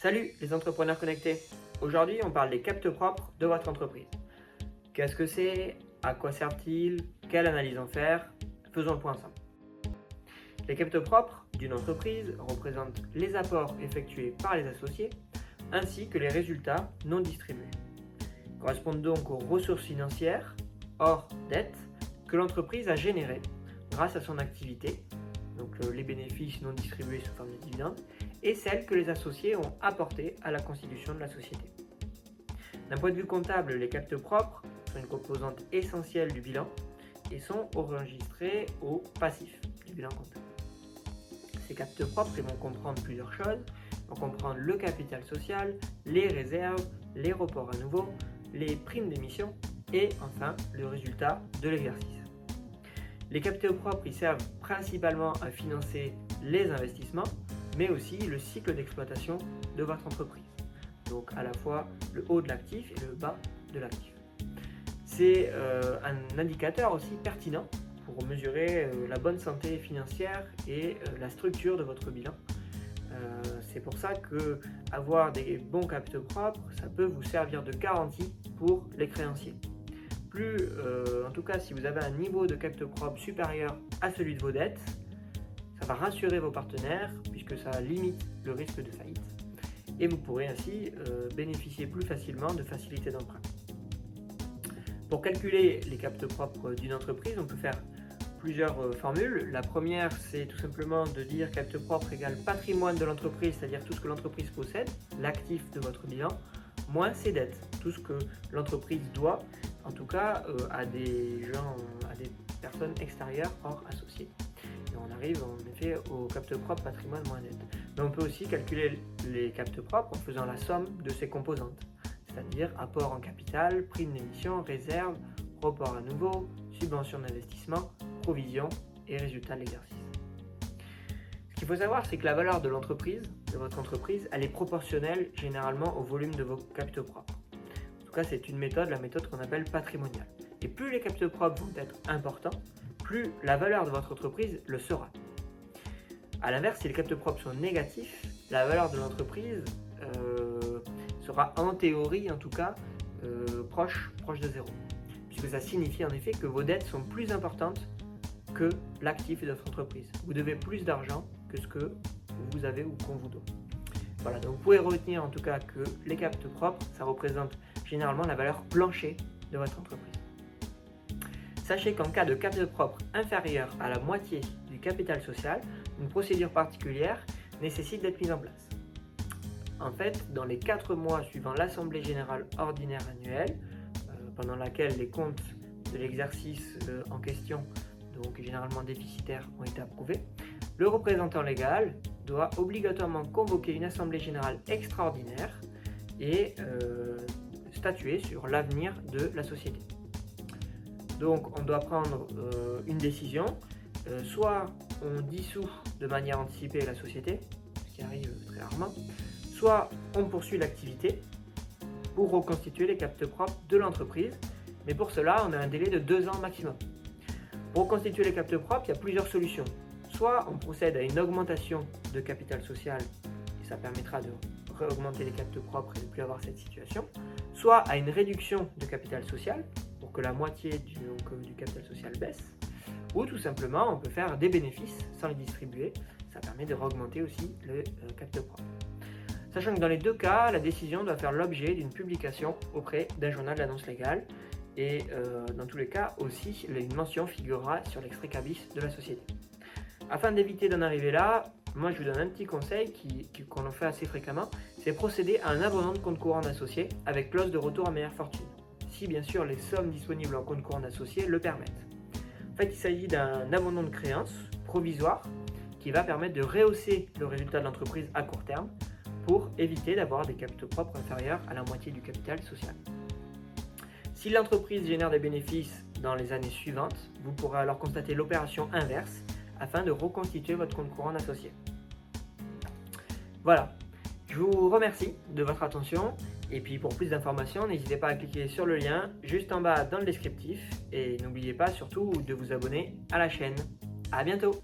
Salut les entrepreneurs connectés. Aujourd'hui, on parle des capteurs propres de votre entreprise. Qu'est-ce que c'est? À quoi servent-ils Quelle analyse en faire? Faisons le point ensemble. Les capteurs propres d'une entreprise représentent les apports effectués par les associés ainsi que les résultats non distribués. Ils correspondent donc aux ressources financières, hors dette, que l'entreprise a générées grâce à son activité, donc euh, les bénéfices non distribués sous forme de dividendes, et celles que les associés ont apportées à la constitution de la société. D'un point de vue comptable, les capteurs propres sont une composante essentielle du bilan et sont enregistrés au passif du bilan comptable. Ces capteurs propres vont comprendre plusieurs choses. Vont comprendre le capital social, les réserves, les reports à nouveau, les primes d'émission et enfin le résultat de l'exercice. Les capteurs propres servent principalement à financer les investissements, mais aussi le cycle d'exploitation de votre entreprise. Donc à la fois le haut de l'actif et le bas de l'actif. C'est euh, un indicateur aussi pertinent pour mesurer euh, la bonne santé financière et euh, la structure de votre bilan. c'est pour ça que avoir des bons capteurs propres, ça peut vous servir de garantie pour les créanciers plus, en tout cas si vous avez un niveau de capteur propre supérieur à celui de vos dettes, ça va rassurer vos partenaires puisque ça limite le risque de faillite et vous pourrez ainsi euh, bénéficier plus facilement de facilités d'emprunt. Pour calculer les capteurs propres d'une entreprise, on peut faire plusieurs euh, formules. La première, c'est tout simplement de dire capteur propre égale patrimoine de l'entreprise, c'est-à-dire tout ce que l'entreprise possède, l'actif de votre bilan, moins ses dettes, tout ce que l'entreprise doit en tout cas euh, à des gens, à des personnes extérieures hors associées. Arrive en effet au capte propre patrimoine moins net. Mais on peut aussi calculer les captes propres en faisant la somme de ces composantes, c'est-à-dire apport en capital, prime d'émission, réserve, report à nouveau, subvention d'investissement, provision et résultat de l'exercice. Ce qu'il faut savoir, c'est que la valeur de l'entreprise, de votre entreprise, elle est proportionnelle généralement au volume de vos captes propres c'est une méthode, la méthode qu'on appelle patrimoniale. Et plus les capteurs propres vont être importants, plus la valeur de votre entreprise le sera. A l'inverse, si les capteurs propres sont négatifs, la valeur de l'entreprise euh, sera en théorie, en tout cas, euh, proche, proche de zéro. Puisque ça signifie en effet que vos dettes sont plus importantes que l'actif de votre entreprise. Vous devez plus d'argent que ce que vous avez ou qu'on vous donne. Voilà, donc vous pouvez retenir en tout cas que les capteurs propres, ça représente généralement la valeur plancher de votre entreprise. Sachez qu'en cas de capital propre inférieur à la moitié du capital social, une procédure particulière nécessite d'être mise en place. En fait, dans les 4 mois suivant l'Assemblée générale ordinaire annuelle, euh, pendant laquelle les comptes de l'exercice euh, en question, donc généralement déficitaires, ont été approuvés, le représentant légal doit obligatoirement convoquer une Assemblée générale extraordinaire et euh, statuer sur l'avenir de la société. Donc on doit prendre euh, une décision, euh, soit on dissout de manière anticipée la société, ce qui arrive très rarement, soit on poursuit l'activité pour reconstituer les captes propres de l'entreprise, mais pour cela on a un délai de deux ans maximum. Pour reconstituer les captes propres, il y a plusieurs solutions. Soit on procède à une augmentation de capital social, et ça permettra de augmenter les capteurs propres et ne plus avoir cette situation, soit à une réduction de capital social, que la moitié du, du capital social baisse, ou tout simplement on peut faire des bénéfices sans les distribuer, ça permet de augmenter aussi le euh, capital propre. Sachant que dans les deux cas, la décision doit faire l'objet d'une publication auprès d'un journal d'annonce légale, et euh, dans tous les cas aussi, une mention figurera sur l'extrait cabis de la société. Afin d'éviter d'en arriver là, moi je vous donne un petit conseil qu'on en fait assez fréquemment, c'est procéder à un abonnement de compte courant d'associé avec clause de retour à meilleure fortune, si bien sûr les sommes disponibles en compte courant d'associé le permettent. En fait, il s'agit d'un abonnement de créance provisoire qui va permettre de rehausser le résultat de l'entreprise à court terme pour éviter d'avoir des capitaux propres inférieurs à la moitié du capital social. Si l'entreprise génère des bénéfices dans les années suivantes, vous pourrez alors constater l'opération inverse afin de reconstituer votre compte courant d'associé. Voilà, je vous remercie de votre attention. Et puis pour plus d'informations, n'hésitez pas à cliquer sur le lien juste en bas dans le descriptif. Et n'oubliez pas surtout de vous abonner à la chaîne. A bientôt